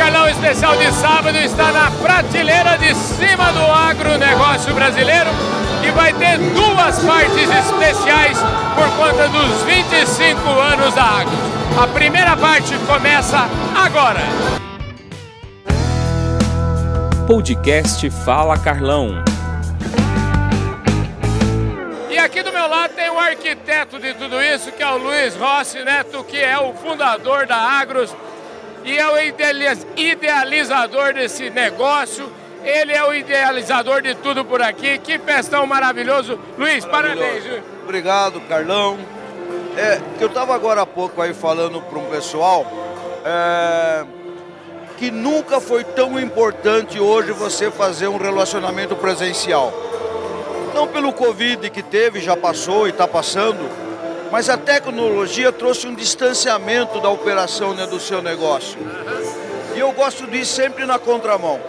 Carlão especial de sábado está na prateleira de cima do agronegócio brasileiro e vai ter duas partes especiais por conta dos 25 anos da Agro. A primeira parte começa agora. Podcast Fala Carlão. E aqui do meu lado tem o arquiteto de tudo isso, que é o Luiz Rossi Neto, que é o fundador da Agros e é o idealizador desse negócio. Ele é o idealizador de tudo por aqui. Que festão maravilhoso. Luiz, parabéns. Obrigado, Carlão. É, eu estava agora há pouco aí falando para um pessoal é, que nunca foi tão importante hoje você fazer um relacionamento presencial. Não pelo Covid que teve, já passou e está passando, mas a tecnologia trouxe um distanciamento da operação né, do seu negócio. E eu gosto disso sempre na contramão.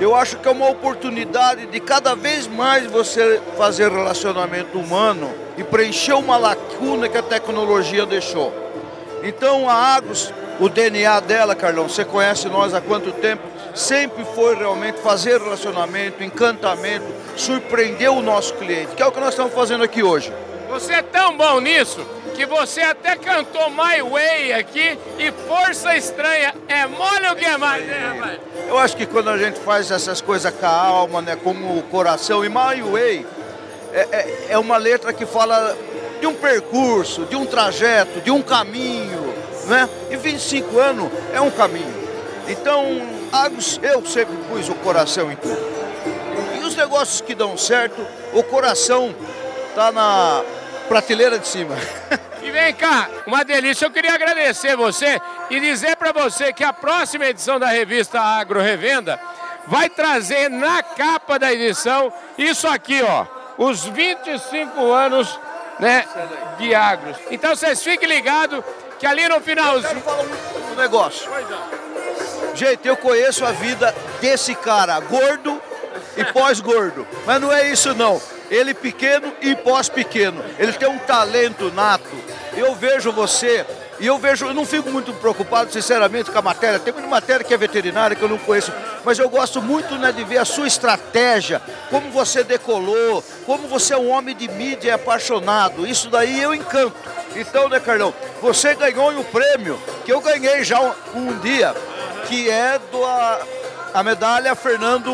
Eu acho que é uma oportunidade de cada vez mais você fazer relacionamento humano e preencher uma lacuna que a tecnologia deixou. Então a Agros, o DNA dela, Carlão, você conhece nós há quanto tempo? Sempre foi realmente fazer relacionamento, encantamento, surpreender o nosso cliente, que é o que nós estamos fazendo aqui hoje. Você é tão bom nisso que você até cantou My Way aqui e Força Estranha é mole o que é mais, né, rapaz? Eu acho que quando a gente faz essas coisas com a alma, né, com o coração, e My Way é, é, é uma letra que fala de um percurso, de um trajeto, de um caminho, né? E 25 anos é um caminho. Então, eu sempre pus o coração em tudo. E os negócios que dão certo, o coração tá na prateleira de cima. E vem cá, uma delícia. Eu queria agradecer você e dizer para você que a próxima edição da revista Agro Revenda vai trazer na capa da edição isso aqui, ó, os 25 anos né, de agros. Então vocês fiquem ligados que ali no finalzinho. Eu falar um negócio. Gente, eu conheço a vida desse cara, gordo e pós-gordo. Mas não é isso não ele pequeno e pós-pequeno. Ele tem um talento nato. Eu vejo você e eu vejo, eu não fico muito preocupado, sinceramente, com a matéria. Tem uma matéria que é veterinária que eu não conheço, mas eu gosto muito né, de ver a sua estratégia, como você decolou, como você é um homem de mídia e apaixonado. Isso daí eu encanto. Então, né, Carlão, você ganhou um prêmio que eu ganhei já um, um dia, que é do a, a medalha Fernando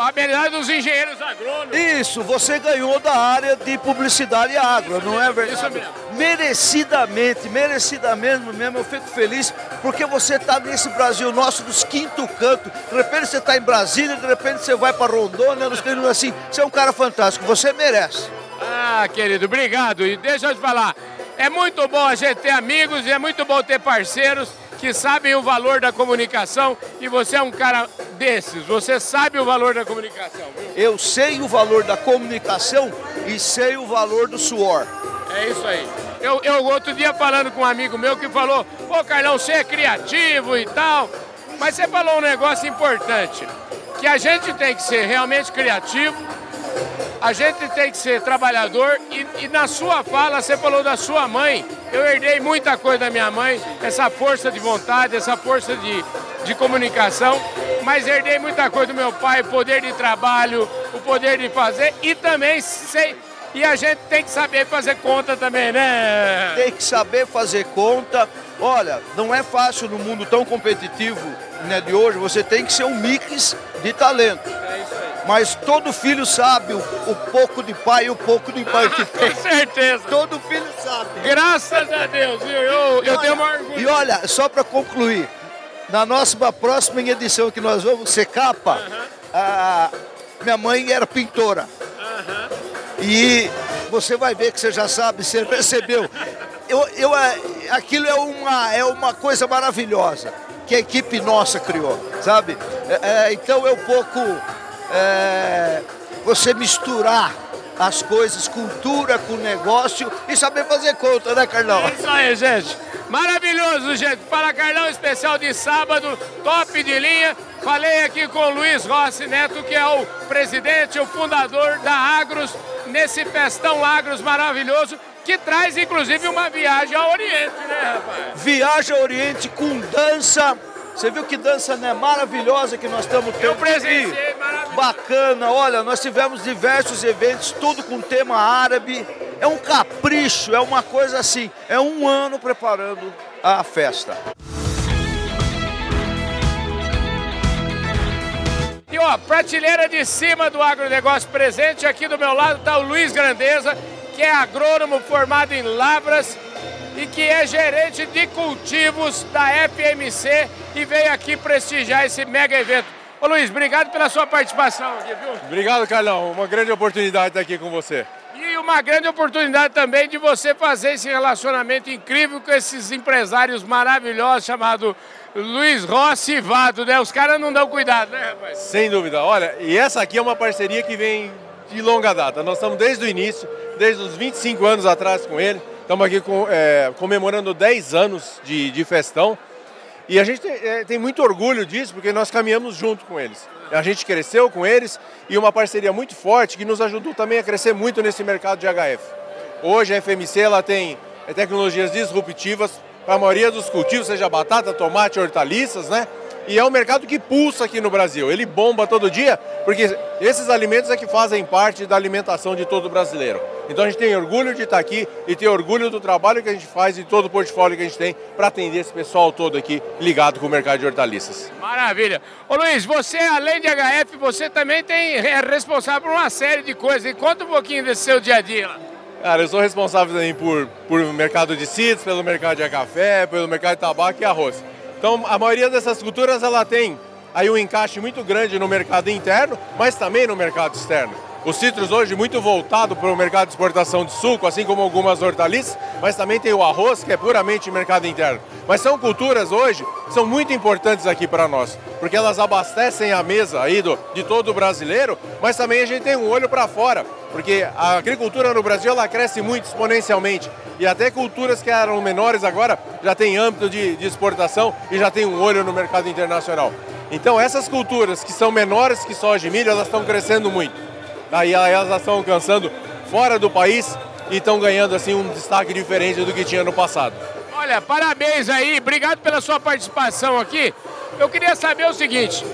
a medalha dos engenheiros agrônomos. Isso, você ganhou da área de publicidade agro, não é verdade? Isso mesmo. Merecidamente, merecidamente mesmo, eu fico feliz porque você está nesse Brasil nosso dos quinto canto. De repente você está em Brasília, de repente você vai para Rondônia, nos queridos assim. Você é um cara fantástico, você merece. Ah, querido, obrigado. E deixa eu te falar, é muito bom a gente ter amigos e é muito bom ter parceiros que sabem o valor da comunicação e você é um cara desses, você sabe o valor da comunicação. Eu sei o valor da comunicação e sei o valor do suor. É isso aí. Eu, eu outro dia falando com um amigo meu que falou, pô Carlão, você é criativo e tal, mas você falou um negócio importante, que a gente tem que ser realmente criativo, a gente tem que ser trabalhador e, e, na sua fala você falou da sua mãe. Eu herdei muita coisa da minha mãe, essa força de vontade, essa força de, de comunicação, mas herdei muita coisa do meu pai, poder de trabalho, o poder de fazer e também sei. E a gente tem que saber fazer conta também, né? Tem que saber fazer conta. Olha, não é fácil no mundo tão competitivo né, de hoje, você tem que ser um mix de talento. Mas todo filho sabe o, o pouco de pai e o pouco de mãe que tem. Com certeza. Todo filho sabe. Graças a Deus, viu? Eu, eu olha, tenho uma orgulho. E olha, só para concluir, na nossa próxima edição que nós vamos ser capa, uh -huh. a, minha mãe era pintora. Uh -huh. E você vai ver que você já sabe, você percebeu. Eu, eu, é, aquilo é uma, é uma coisa maravilhosa que a equipe nossa criou, sabe? É, é, então é um pouco é, você misturar as coisas, cultura com negócio e saber fazer conta, né, Carlão? É isso aí, gente. Maravilhoso, gente. Fala Carlão, especial de sábado, top de linha. Falei aqui com o Luiz Rossi Neto, que é o presidente, o fundador da Agros, nesse festão Agros maravilhoso que traz inclusive uma viagem ao Oriente, né, rapaz? Viagem ao Oriente com dança. Você viu que dança né, maravilhosa que nós estamos tendo? Eu presenciei. Bacana, olha, nós tivemos diversos eventos, tudo com tema árabe. É um capricho, é uma coisa assim, é um ano preparando a festa. E ó, prateleira de cima do agronegócio presente, aqui do meu lado está o Luiz Grandeza, que é agrônomo formado em Lavras e que é gerente de cultivos da FMC e veio aqui prestigiar esse mega evento. Ô Luiz, obrigado pela sua participação aqui, viu? Obrigado, Carlão. Uma grande oportunidade estar aqui com você. E uma grande oportunidade também de você fazer esse relacionamento incrível com esses empresários maravilhosos chamados Luiz Rossi e Vado, né? Os caras não dão cuidado, né, rapaz? Sem dúvida. Olha, e essa aqui é uma parceria que vem de longa data. Nós estamos desde o início, desde os 25 anos atrás com ele. Estamos aqui com, é, comemorando 10 anos de, de festão. E a gente tem, é, tem, muito orgulho disso, porque nós caminhamos junto com eles. A gente cresceu com eles e uma parceria muito forte que nos ajudou também a crescer muito nesse mercado de HF. Hoje a FMC ela tem é, tecnologias disruptivas para a maioria dos cultivos, seja batata, tomate, hortaliças, né? E é um mercado que pulsa aqui no Brasil. Ele bomba todo dia, porque esses alimentos é que fazem parte da alimentação de todo brasileiro. Então a gente tem orgulho de estar aqui e tem orgulho do trabalho que a gente faz e todo o portfólio que a gente tem para atender esse pessoal todo aqui ligado com o mercado de hortaliças. Maravilha. Ô Luiz, você além de HF, você também tem, é responsável por uma série de coisas. E conta um pouquinho desse seu dia a dia lá. Cara, eu sou responsável também por, por mercado de seeds, pelo mercado de café, pelo mercado de tabaco e arroz. Então, a maioria dessas culturas ela tem aí um encaixe muito grande no mercado interno, mas também no mercado externo. Os citros hoje muito voltado para o mercado de exportação de suco, assim como algumas hortaliças, mas também tem o arroz, que é puramente mercado interno. Mas são culturas hoje que são muito importantes aqui para nós, porque elas abastecem a mesa aí do, de todo brasileiro, mas também a gente tem um olho para fora, porque a agricultura no Brasil ela cresce muito exponencialmente e até culturas que eram menores agora já tem âmbito de, de exportação e já tem um olho no mercado internacional. Então essas culturas que são menores que soja e milho, elas estão crescendo muito. Aí elas estão alcançando fora do país e estão ganhando assim um destaque diferente do que tinha no passado. Olha, parabéns aí, obrigado pela sua participação aqui. Eu queria saber o seguinte,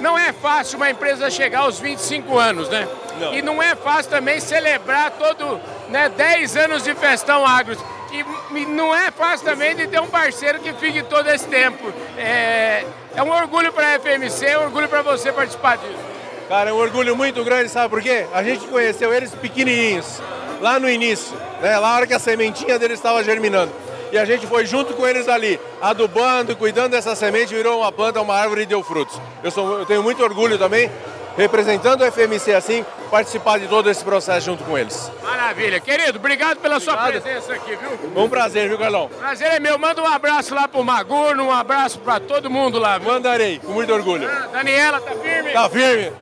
não é fácil uma empresa chegar aos 25 anos, né? Não. E não é fácil também celebrar todo, né, 10 anos de festão agros. E não é fácil também de ter um parceiro que fique todo esse tempo. É, é um orgulho para a FMC, é um orgulho para você participar disso. Cara, é um orgulho muito grande, sabe por quê? A gente conheceu eles pequenininhos, lá no início, né? lá na hora que a sementinha deles estava germinando. E a gente foi junto com eles ali, adubando, cuidando dessa semente, virou uma planta, uma árvore e deu frutos. Eu, sou, eu tenho muito orgulho também, representando o FMC assim, participar de todo esse processo junto com eles. Maravilha. Querido, obrigado pela obrigado. sua presença aqui, viu? Um prazer, viu, Carlão? Prazer é meu. Manda um abraço lá pro Magurno, um abraço para todo mundo lá. Viu? Mandarei, com muito orgulho. Ah, Daniela, tá firme? Tá firme.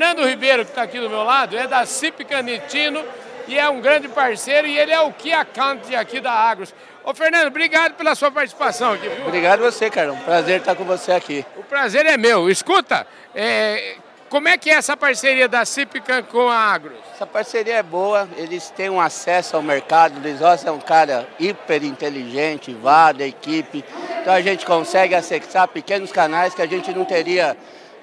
Fernando Ribeiro, que está aqui do meu lado, é da CIP Canitino e é um grande parceiro e ele é o Key Account aqui da Agros. Ô Fernando, obrigado pela sua participação aqui. Viu? Obrigado você, Carlão. Prazer estar com você aqui. O prazer é meu. Escuta, é, como é que é essa parceria da Cipcan com a Agros? Essa parceria é boa, eles têm um acesso ao mercado, o Rossi é um cara hiper inteligente, vada, equipe, então a gente consegue acessar pequenos canais que a gente não teria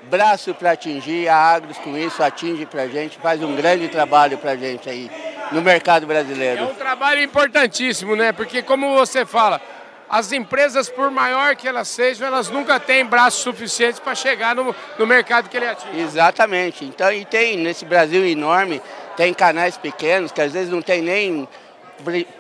braço para atingir, a Agros com isso atinge para a gente, faz um grande trabalho para a gente aí no mercado brasileiro. É um trabalho importantíssimo, né? Porque como você fala, as empresas, por maior que elas sejam, elas nunca têm braços suficientes para chegar no, no mercado que ele atinge. Exatamente. Então, e tem nesse Brasil enorme, tem canais pequenos que às vezes não tem nem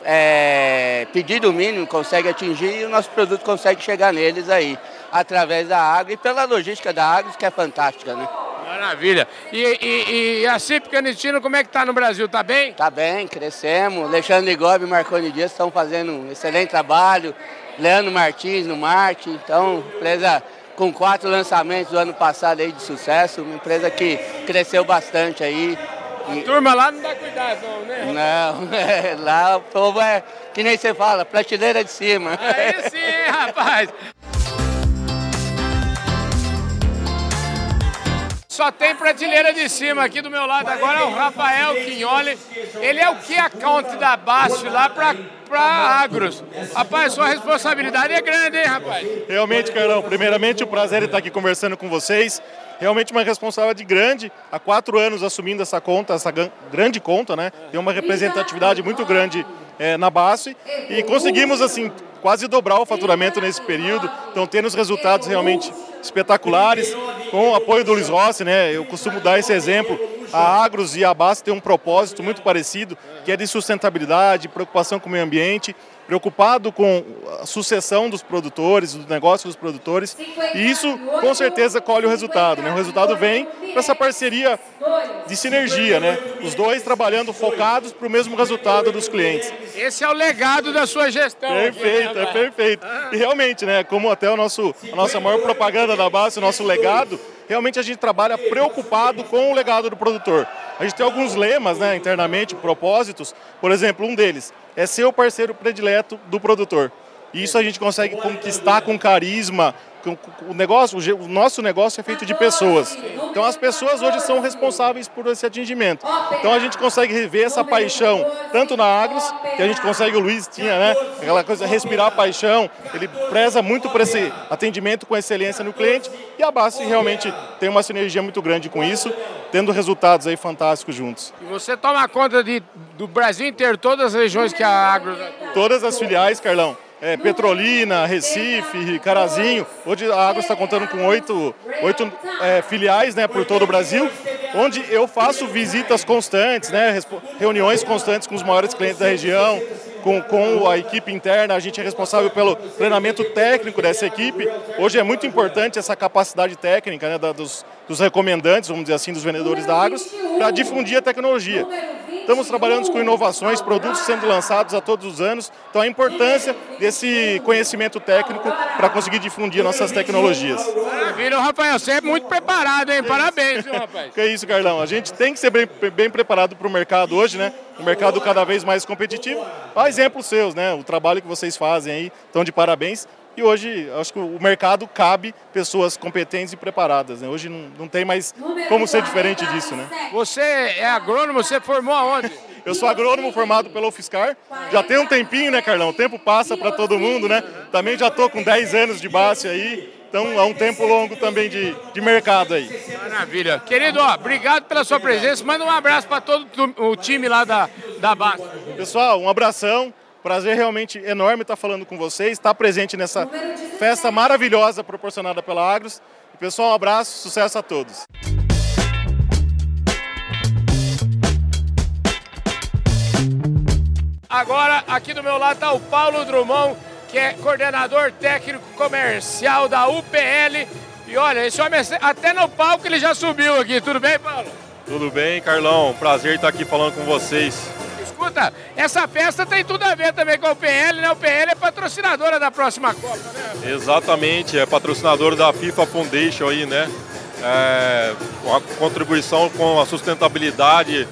é, pedido mínimo, consegue atingir e o nosso produto consegue chegar neles aí através da água e pela logística da água, que é fantástica, né? Maravilha. E, e, e a CIP Canistino, como é que está no Brasil? Está bem? Está bem, crescemos. Alexandre Gobi e Marconi Dias estão fazendo um excelente trabalho. Leandro Martins no marketing. Então, empresa com quatro lançamentos do ano passado aí de sucesso. Uma empresa que cresceu bastante aí. A turma lá não dá cuidado, não, né? Não, é, lá o povo é, que nem você fala, prateleira de cima. Aí sim, rapaz. só tem prateleira de cima. Aqui do meu lado agora é o Rafael Quinholi. Ele é o que account da BASF lá para Agros. Rapaz, sua responsabilidade é grande, hein, rapaz? Realmente, Carlão. Primeiramente, o prazer estar aqui conversando com vocês. Realmente uma responsabilidade grande. Há quatro anos assumindo essa conta, essa grande conta, né? Tem uma representatividade muito grande é, na base e conseguimos assim quase dobrar o faturamento nesse período. Então tendo os resultados realmente espetaculares com o apoio do Luiz Rossi, né? Eu costumo dar esse exemplo. A Agros e a Basta têm um propósito muito parecido, que é de sustentabilidade, preocupação com o meio ambiente preocupado com a sucessão dos produtores, do negócio dos produtores, e isso com certeza colhe o resultado. Né? O resultado vem para essa parceria de sinergia, né? os dois trabalhando focados para o mesmo resultado dos clientes. Esse é o legado da sua gestão. Perfeito, é perfeito. E realmente, né, como até o nosso, a nossa maior propaganda da base, o nosso legado, realmente a gente trabalha preocupado com o legado do produtor. A gente tem alguns lemas né, internamente, propósitos, por exemplo, um deles é ser o parceiro predileto do produtor. E isso a gente consegue conquistar com carisma. O negócio, o nosso negócio é feito de pessoas. Então as pessoas hoje são responsáveis por esse atingimento. Então a gente consegue rever essa paixão, tanto na Agros, que a gente consegue, o Luiz tinha, né? Aquela coisa, respirar paixão. Ele preza muito por esse atendimento com excelência no cliente. E a base realmente tem uma sinergia muito grande com isso, tendo resultados aí fantásticos juntos. E você toma conta de, do Brasil inteiro, todas as regiões que a Agros. Todas as filiais, Carlão é, Petrolina, Recife, Carazinho. Hoje a Água está contando com oito, oito é, filiais né, por todo o Brasil, onde eu faço visitas constantes, né, reuniões constantes com os maiores clientes da região, com, com a equipe interna, a gente é responsável pelo treinamento técnico dessa equipe. Hoje é muito importante essa capacidade técnica né, da, dos, dos recomendantes, vamos dizer assim, dos vendedores da Agros, para difundir a tecnologia. Estamos trabalhando com inovações, produtos sendo lançados a todos os anos. Então a importância desse conhecimento técnico para conseguir difundir nossas tecnologias. Maravilha, Rafael, você é muito preparado, hein? Parabéns, viu, rapaz? que isso, Carlão. A gente tem que ser bem, bem preparado para o mercado hoje, né? Um mercado cada vez mais competitivo. Há exemplos seus, né? O trabalho que vocês fazem aí, estão de parabéns. E hoje, acho que o mercado cabe pessoas competentes e preparadas. Né? Hoje não, não tem mais como ser diferente disso. Né? Você é agrônomo, você formou aonde? Eu sou agrônomo formado pela UFSCar. Já tem um tempinho, né, Carlão? O tempo passa para todo mundo, né? Também já estou com 10 anos de base aí. Então, há um tempo longo também de, de mercado aí. Maravilha. Querido, ó, obrigado pela sua presença. Manda um abraço para todo o time lá da, da base. Pessoal, um abração. Prazer realmente enorme estar falando com vocês, estar presente nessa festa maravilhosa proporcionada pela Agros. Pessoal, um abraço, sucesso a todos. Agora, aqui do meu lado está o Paulo Drummond, que é coordenador técnico comercial da UPL. E olha, esse homem até no palco ele já subiu aqui. Tudo bem, Paulo? Tudo bem, Carlão. Prazer estar aqui falando com vocês escuta, essa festa tem tudo a ver também com o PL, né? O PL é patrocinadora da próxima Copa, né? Exatamente, é patrocinador da FIFA Foundation aí, né? É, uma contribuição com a sustentabilidade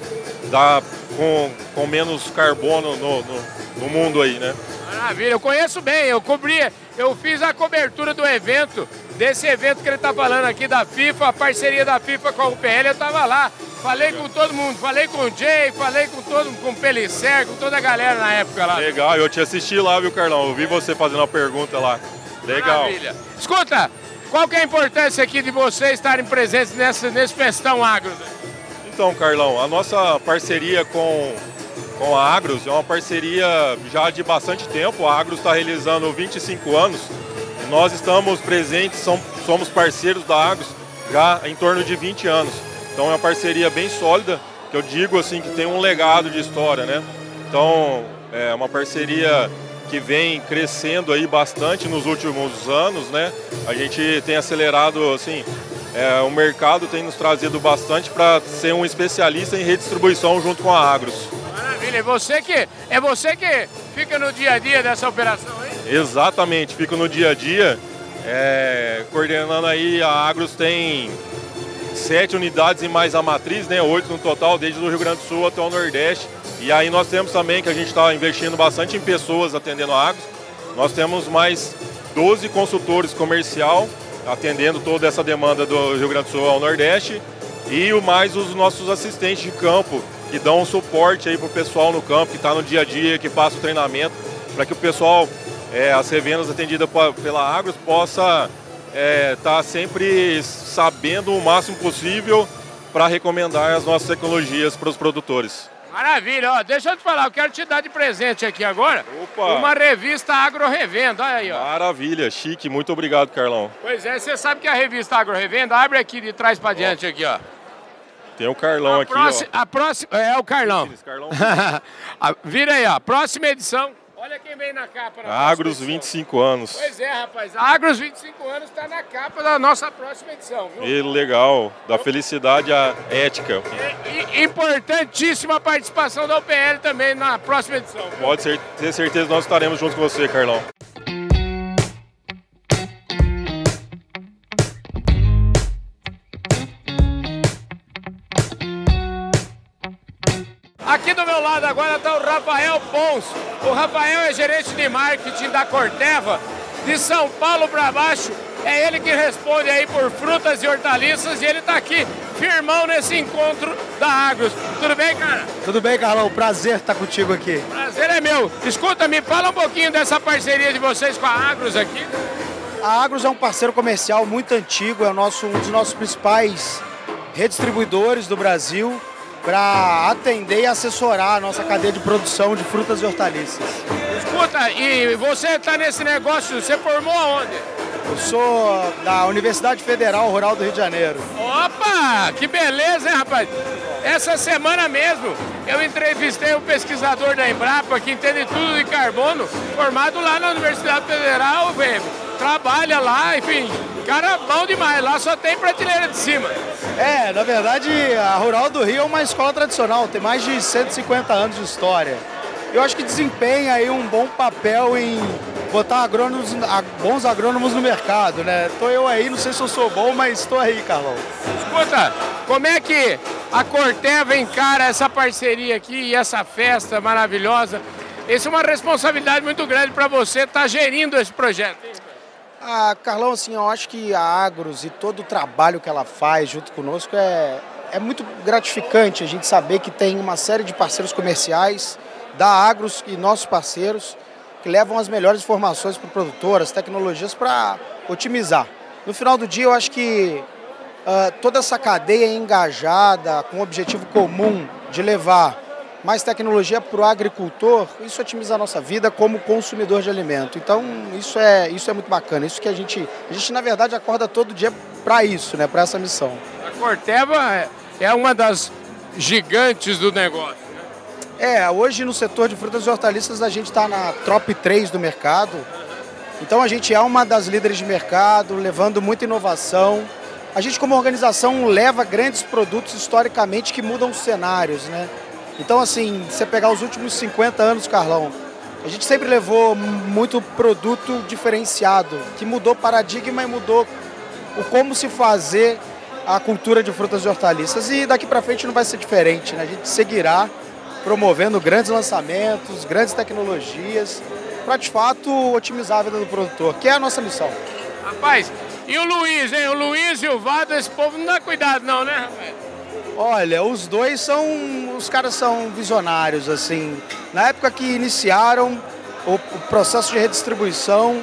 da, com, com menos carbono no, no, no mundo aí, né? Maravilha, eu conheço bem, eu cobri, eu fiz a cobertura do evento, desse evento que ele está falando aqui da FIFA, a parceria da FIFA com a UPL, eu estava lá. Falei com todo mundo, falei com o Jay, falei com todo com o Pelicer, com toda a galera na época lá. Legal, eu te assisti lá, viu, Carlão? Eu vi você fazendo uma pergunta lá. Legal. Maravilha. Escuta, qual que é a importância aqui de vocês estarem presentes nessa, nesse festão agro? Então, Carlão, a nossa parceria com, com a Agros é uma parceria já de bastante tempo. A Agros está realizando 25 anos. Nós estamos presentes, somos parceiros da Agros já em torno de 20 anos. Então é uma parceria bem sólida, que eu digo assim que tem um legado de história, né? Então é uma parceria que vem crescendo aí bastante nos últimos anos, né? A gente tem acelerado assim, é, o mercado tem nos trazido bastante para ser um especialista em redistribuição junto com a Agros. Maravilha, e você que é você que fica no dia a dia dessa operação, hein? Exatamente, fico no dia a dia, é, coordenando aí a Agros tem sete unidades e mais a matriz, né? Oito no total, desde o Rio Grande do Sul até o Nordeste. E aí nós temos também que a gente está investindo bastante em pessoas atendendo a Agros. Nós temos mais 12 consultores comercial atendendo toda essa demanda do Rio Grande do Sul ao Nordeste. E o mais os nossos assistentes de campo, que dão um suporte aí para o pessoal no campo, que está no dia a dia, que passa o treinamento, para que o pessoal, é, as revendas atendidas pela Agros, possa estar é, tá sempre sabendo o máximo possível para recomendar as nossas tecnologias para os produtores. Maravilha, ó, deixa eu te falar, eu quero te dar de presente aqui agora Opa. uma revista Agro Revenda, olha aí, ó. Maravilha, chique, muito obrigado, Carlão. Pois é, você sabe que a revista Agro Revenda abre aqui de trás para diante aqui, ó. Tem o Carlão a aqui, próxima, ó. A próxima, é o Carlão. Carlão. Vira aí, ó, próxima edição, Olha quem vem na capa. Na Agros 25 anos. Pois é, rapaz. Agros 25 anos está na capa da nossa próxima edição, viu? E legal, da felicidade à ética. E, e, importantíssima participação da UPL também na próxima edição. Viu? Pode ser, ter certeza nós estaremos junto com você, Carlão. Aqui do meu lado agora está o Rafael Pons. O Rafael é gerente de marketing da Corteva, de São Paulo para baixo. É ele que responde aí por frutas e hortaliças e ele está aqui firmão nesse encontro da Agros. Tudo bem, cara? Tudo bem, Carlão. Prazer estar contigo aqui. Prazer é meu. Escuta, me fala um pouquinho dessa parceria de vocês com a Agros aqui. A Agros é um parceiro comercial muito antigo, é nosso, um dos nossos principais redistribuidores do Brasil para atender e assessorar a nossa cadeia de produção de frutas e hortaliças. Escuta, e você está nesse negócio, você formou aonde? Eu sou da Universidade Federal Rural do Rio de Janeiro. Opa, que beleza, hein, rapaz? Essa semana mesmo eu entrevistei um pesquisador da Embrapa que entende tudo de carbono, formado lá na Universidade Federal, velho. Trabalha lá, enfim, cara bom demais, lá só tem prateleira de cima. É, na verdade, a Rural do Rio é uma escola tradicional, tem mais de 150 anos de história. Eu acho que desempenha aí um bom papel em botar agrônomos, bons agrônomos no mercado, né? Tô eu aí, não sei se eu sou bom, mas estou aí, Carlão. Escuta, como é que a Corteva encara essa parceria aqui e essa festa maravilhosa? Isso é uma responsabilidade muito grande para você estar tá gerindo esse projeto. Ah, Carlão, assim, eu acho que a Agros e todo o trabalho que ela faz junto conosco é, é muito gratificante a gente saber que tem uma série de parceiros comerciais da Agros e nossos parceiros que levam as melhores informações para o produtor, as tecnologias para otimizar. No final do dia, eu acho que uh, toda essa cadeia engajada com o objetivo comum de levar mais tecnologia para o agricultor, isso otimiza a nossa vida como consumidor de alimento. Então, isso é, isso é muito bacana. Isso que a gente, a gente na verdade, acorda todo dia para isso, né, para essa missão. A Corteva é uma das gigantes do negócio. Né? É, hoje no setor de frutas e hortaliças a gente está na top 3 do mercado. Então a gente é uma das líderes de mercado, levando muita inovação. A gente como organização leva grandes produtos historicamente que mudam os cenários, né? Então, assim, você pegar os últimos 50 anos, Carlão, a gente sempre levou muito produto diferenciado, que mudou paradigma e mudou o como se fazer a cultura de frutas e hortaliças. E daqui para frente não vai ser diferente, né? A gente seguirá promovendo grandes lançamentos, grandes tecnologias, para de fato otimizar a vida do produtor, que é a nossa missão. Rapaz, e o Luiz, hein? O Luiz e o Vado, esse povo não dá cuidado não, né, rapaz? Olha, os dois são. Os caras são visionários, assim. Na época que iniciaram o, o processo de redistribuição,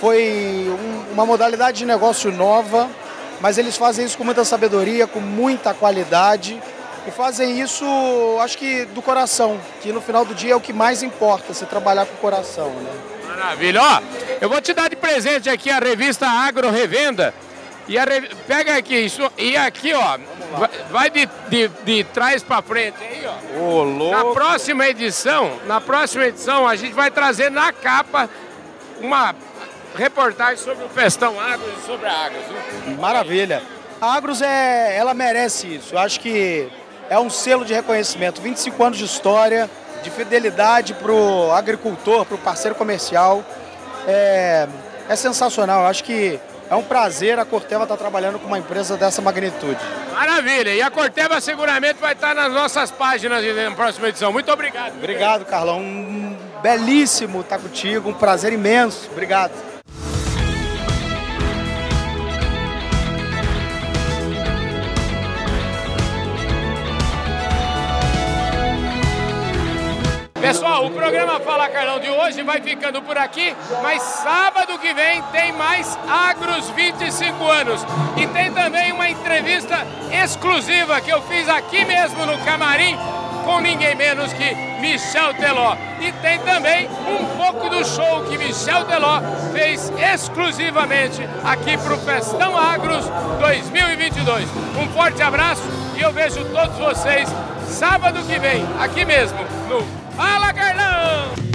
foi um, uma modalidade de negócio nova, mas eles fazem isso com muita sabedoria, com muita qualidade. E fazem isso, acho que do coração, que no final do dia é o que mais importa, você trabalhar com o coração, né? Maravilha. Ó, eu vou te dar de presente aqui a revista Agro Revenda. E a, pega aqui, isso, e aqui, ó, vai de, de, de trás para frente aí, ó. Ô, louco. Na próxima edição, na próxima edição, a gente vai trazer na capa uma reportagem sobre o Festão Agros e sobre a Agros. Viu? Maravilha. A Agros, é, ela merece isso. Eu acho que é um selo de reconhecimento. 25 anos de história, de fidelidade para o agricultor, para o parceiro comercial. É, é sensacional. Eu acho que é um prazer a Corteva estar trabalhando com uma empresa dessa magnitude. Maravilha! E a Corteva seguramente vai estar nas nossas páginas na próxima edição. Muito obrigado. Obrigado, Carlão. Um belíssimo estar contigo, um prazer imenso. Obrigado. Programa Fala Carlão de hoje vai ficando por aqui, mas sábado que vem tem mais Agros 25 anos. E tem também uma entrevista exclusiva que eu fiz aqui mesmo no camarim com ninguém menos que Michel Teló. E tem também um pouco do show que Michel Teló fez exclusivamente aqui para o Festão Agros 2022. Um forte abraço e eu vejo todos vocês sábado que vem, aqui mesmo, no Fala Carlão!